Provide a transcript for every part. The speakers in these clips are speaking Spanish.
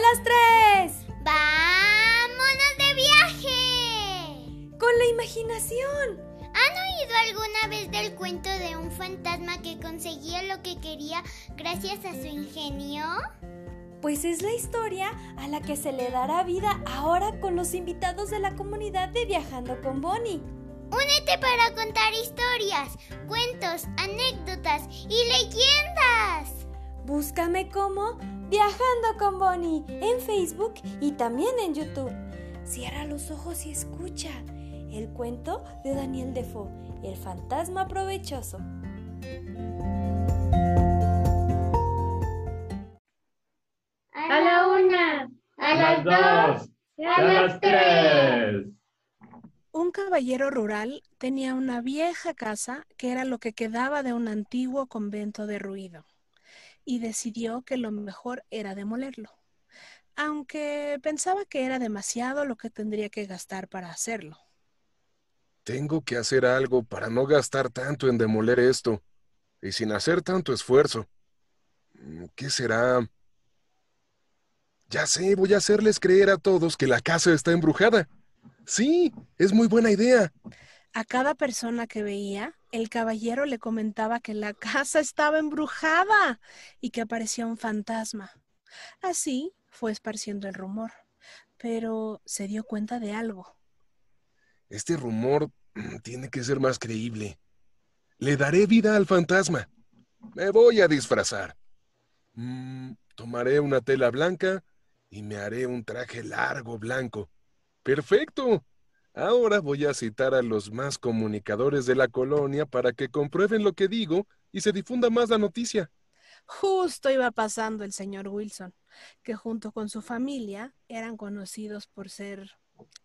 las tres! ¡Vámonos de viaje! ¡Con la imaginación! ¿Han oído alguna vez del cuento de un fantasma que conseguía lo que quería gracias a su ingenio? Pues es la historia a la que se le dará vida ahora con los invitados de la comunidad de Viajando con Bonnie. Únete para contar historias, cuentos, anécdotas y leyendas. Búscame como Viajando con Bonnie en Facebook y también en YouTube. Cierra los ojos y escucha el cuento de Daniel Defoe, El fantasma provechoso. A la una, a las dos, a las tres. Un caballero rural tenía una vieja casa que era lo que quedaba de un antiguo convento derruido y decidió que lo mejor era demolerlo, aunque pensaba que era demasiado lo que tendría que gastar para hacerlo. Tengo que hacer algo para no gastar tanto en demoler esto y sin hacer tanto esfuerzo. Mm, ¿Qué será? Ya sé, voy a hacerles creer a todos que la casa está embrujada. Sí, es muy buena idea. A cada persona que veía, el caballero le comentaba que la casa estaba embrujada y que aparecía un fantasma. Así fue esparciendo el rumor, pero se dio cuenta de algo. Este rumor mm, tiene que ser más creíble. Le daré vida al fantasma. Me voy a disfrazar. Mm, tomaré una tela blanca y me haré un traje largo blanco. Perfecto. Ahora voy a citar a los más comunicadores de la colonia para que comprueben lo que digo y se difunda más la noticia. Justo iba pasando el señor Wilson, que junto con su familia eran conocidos por ser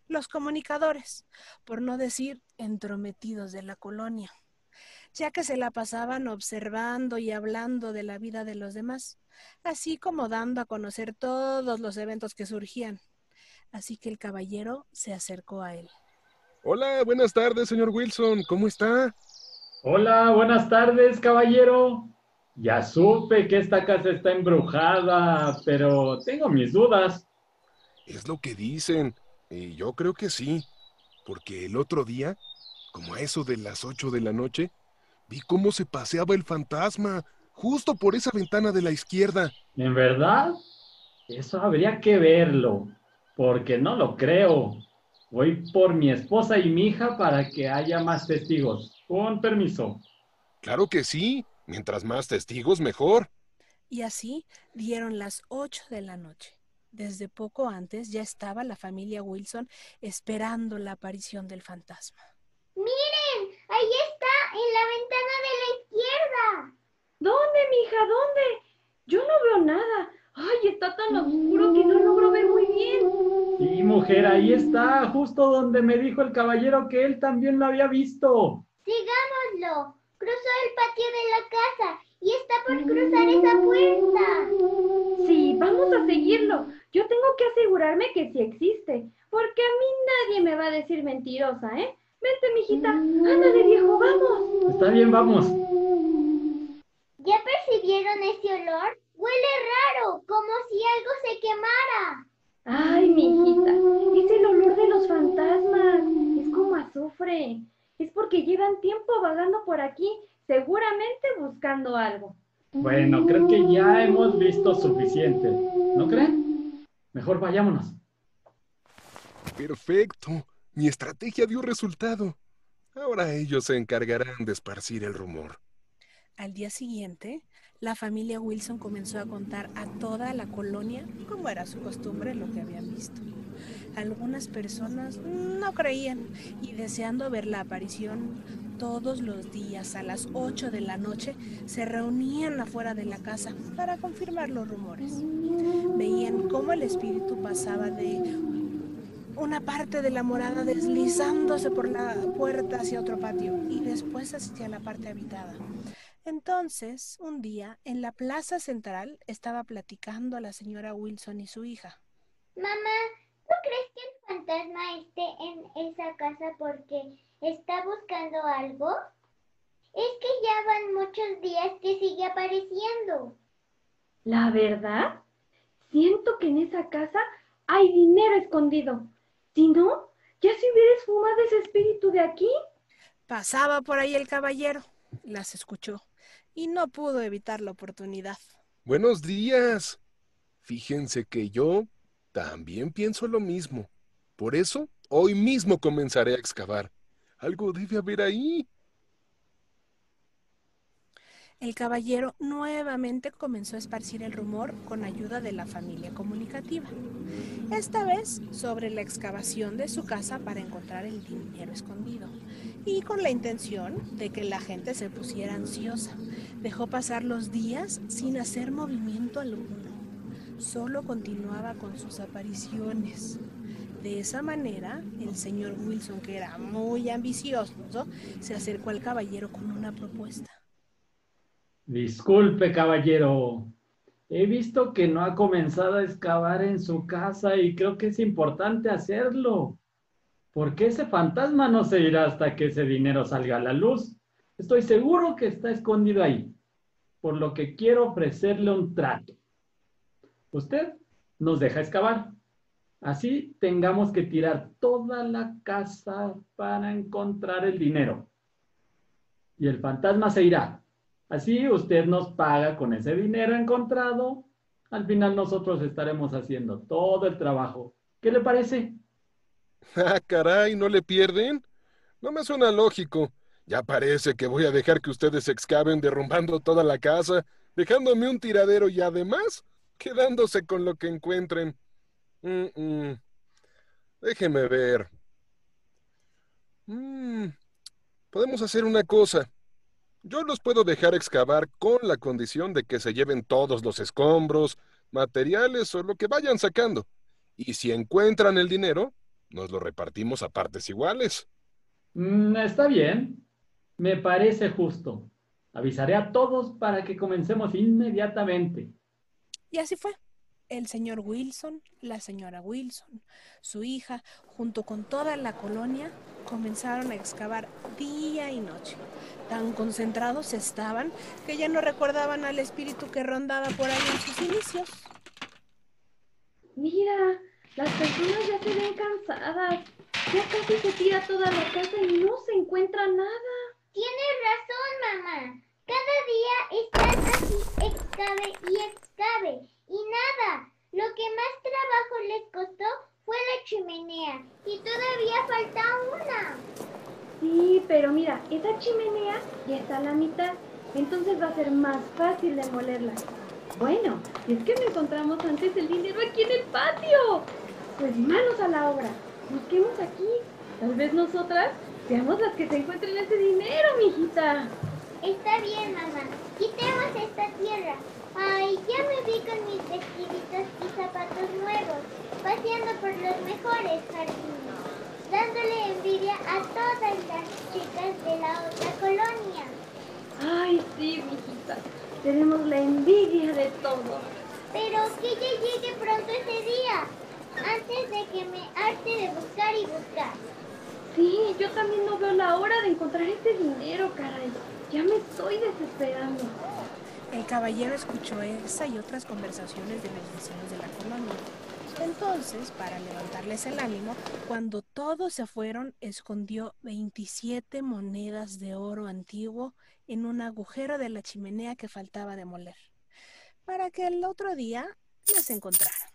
los comunicadores, por no decir entrometidos de la colonia, ya que se la pasaban observando y hablando de la vida de los demás, así como dando a conocer todos los eventos que surgían. Así que el caballero se acercó a él. Hola, buenas tardes, señor Wilson. ¿Cómo está? Hola, buenas tardes, caballero. Ya supe que esta casa está embrujada, pero tengo mis dudas. Es lo que dicen. Y yo creo que sí. Porque el otro día, como a eso de las ocho de la noche, vi cómo se paseaba el fantasma, justo por esa ventana de la izquierda. ¿En verdad? Eso habría que verlo, porque no lo creo. Voy por mi esposa y mi hija para que haya más testigos. Con permiso. Claro que sí. Mientras más testigos, mejor. Y así dieron las ocho de la noche. Desde poco antes ya estaba la familia Wilson esperando la aparición del fantasma. Miren, ahí está, en la ventana de la izquierda. ¿Dónde, mija? ¿Dónde? Yo no veo nada. Ay, está tan oscuro que no logro ver muy bien. Sí, mujer, ahí está, justo donde me dijo el caballero que él también lo había visto. Sigámoslo. Cruzó el patio de la casa y está por cruzar esa puerta. Sí, vamos a seguirlo. Yo tengo que asegurarme que sí existe, porque a mí nadie me va a decir mentirosa, ¿eh? Vente, mijita. Ándale, viejo, vamos. Está bien, vamos. ¿Ya percibieron ese olor? Huele raro, como si algo se quemara. Ay, mijita, es el olor de los fantasmas. Es como azufre. Es porque llevan tiempo vagando por aquí, seguramente buscando algo. Bueno, creo que ya hemos visto suficiente. ¿No creen? Mejor vayámonos. Perfecto. Mi estrategia dio resultado. Ahora ellos se encargarán de esparcir el rumor. Al día siguiente, la familia Wilson comenzó a contar a toda la colonia, como era su costumbre, lo que habían visto. Algunas personas no creían y deseando ver la aparición, todos los días a las 8 de la noche se reunían afuera de la casa para confirmar los rumores. Veían cómo el espíritu pasaba de una parte de la morada deslizándose por la puerta hacia otro patio y después hacia la parte habitada. Entonces, un día, en la plaza central, estaba platicando a la señora Wilson y su hija. Mamá, ¿no crees que el fantasma esté en esa casa porque está buscando algo? Es que ya van muchos días que sigue apareciendo. ¿La verdad? Siento que en esa casa hay dinero escondido. Si no, ya se hubiera esfumado ese espíritu de aquí. Pasaba por ahí el caballero, las escuchó y no pudo evitar la oportunidad. Buenos días. Fíjense que yo también pienso lo mismo. Por eso, hoy mismo comenzaré a excavar. Algo debe haber ahí. El caballero nuevamente comenzó a esparcir el rumor con ayuda de la familia comunicativa, esta vez sobre la excavación de su casa para encontrar el dinero escondido, y con la intención de que la gente se pusiera ansiosa. Dejó pasar los días sin hacer movimiento alguno, solo continuaba con sus apariciones. De esa manera, el señor Wilson, que era muy ambicioso, se acercó al caballero con una propuesta. Disculpe, caballero. He visto que no ha comenzado a excavar en su casa y creo que es importante hacerlo. Porque ese fantasma no se irá hasta que ese dinero salga a la luz. Estoy seguro que está escondido ahí. Por lo que quiero ofrecerle un trato. Usted nos deja excavar. Así tengamos que tirar toda la casa para encontrar el dinero. Y el fantasma se irá Así usted nos paga con ese dinero encontrado. Al final nosotros estaremos haciendo todo el trabajo. ¿Qué le parece? Ah, caray, ¿no le pierden? No me suena lógico. Ya parece que voy a dejar que ustedes excaven derrumbando toda la casa, dejándome un tiradero y además quedándose con lo que encuentren. Déjeme ver. Mm, podemos hacer una cosa. Yo los puedo dejar excavar con la condición de que se lleven todos los escombros, materiales o lo que vayan sacando. Y si encuentran el dinero, nos lo repartimos a partes iguales. Mm, está bien. Me parece justo. Avisaré a todos para que comencemos inmediatamente. Y así fue el señor Wilson, la señora Wilson, su hija, junto con toda la colonia, comenzaron a excavar día y noche. Tan concentrados estaban que ya no recordaban al espíritu que rondaba por ahí en sus inicios. Mira, las personas ya se ven cansadas. Ya casi se tira toda la casa y no se encuentra nada. Tienes razón, mamá. Cada día están así, excave y excave y nada, lo que más trabajo les costó chimenea y todavía falta una. Sí, pero mira, esa chimenea ya está a la mitad, entonces va a ser más fácil demolerla. Bueno, es que me encontramos antes el dinero aquí en el patio. Pues manos a la obra, busquemos aquí. Tal vez nosotras seamos las que se encuentren ese dinero, mijita. Está bien, mamá. Quitemos esta tierra. Ay, ya me vi con mis vestiditos y zapatos nuevos, paseando por los mejores jardines, dándole envidia a todas las chicas de la otra colonia. Ay, sí, mijita, tenemos la envidia de todos. Pero que ya llegue pronto ese día, antes de que me harte de buscar y buscar. Sí, yo también no veo la hora de encontrar ese dinero, caray. Ya me estoy desesperando. El caballero escuchó esa y otras conversaciones de los vecinos de la colonia. Entonces, para levantarles el ánimo, cuando todos se fueron, escondió 27 monedas de oro antiguo en un agujero de la chimenea que faltaba demoler, para que el otro día les encontraran.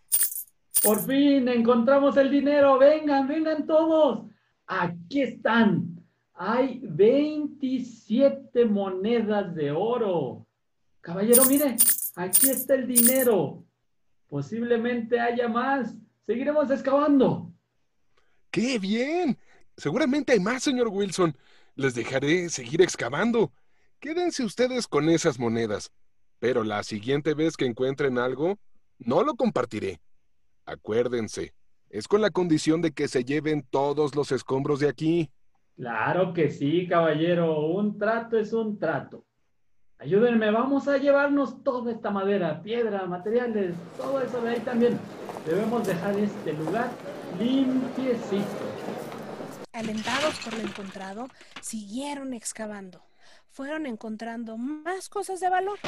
Por fin encontramos el dinero. Vengan, vengan todos. Aquí están. Hay 27 monedas de oro. Caballero, mire, aquí está el dinero. Posiblemente haya más. Seguiremos excavando. ¡Qué bien! Seguramente hay más, señor Wilson. Les dejaré seguir excavando. Quédense ustedes con esas monedas. Pero la siguiente vez que encuentren algo, no lo compartiré. Acuérdense, es con la condición de que se lleven todos los escombros de aquí. Claro que sí, caballero. Un trato es un trato. Ayúdenme, vamos a llevarnos toda esta madera, piedra, materiales, todo eso de ahí también. Debemos dejar este lugar limpiecito. Alentados por lo encontrado, siguieron excavando. fueron encontrando más cosas de valor,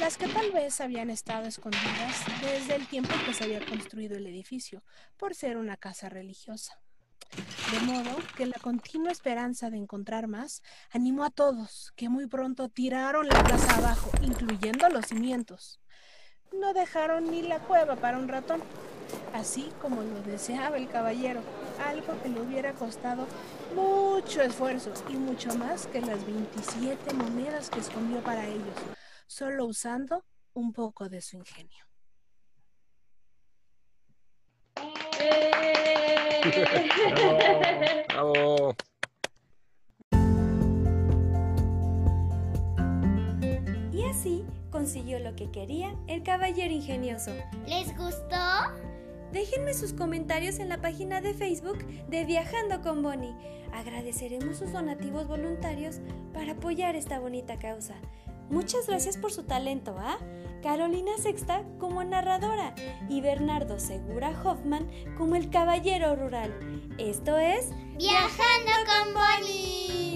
las que tal vez habían estado escondidas desde el tiempo que se había construido el edificio, por ser una casa religiosa. De modo que la continua esperanza de encontrar más animó a todos, que muy pronto tiraron la casa abajo, incluyendo los cimientos. No dejaron ni la cueva para un ratón, así como lo deseaba el caballero, algo que le hubiera costado mucho esfuerzo y mucho más que las 27 monedas que escondió para ellos, solo usando un poco de su ingenio. Y así consiguió lo que quería el caballero ingenioso. ¿Les gustó? Déjenme sus comentarios en la página de Facebook de Viajando con Bonnie. Agradeceremos sus donativos voluntarios para apoyar esta bonita causa. Muchas gracias por su talento, ¿ah? Carolina Sexta como narradora y Bernardo Segura Hoffman como el caballero rural. Esto es Viajando con Bonnie.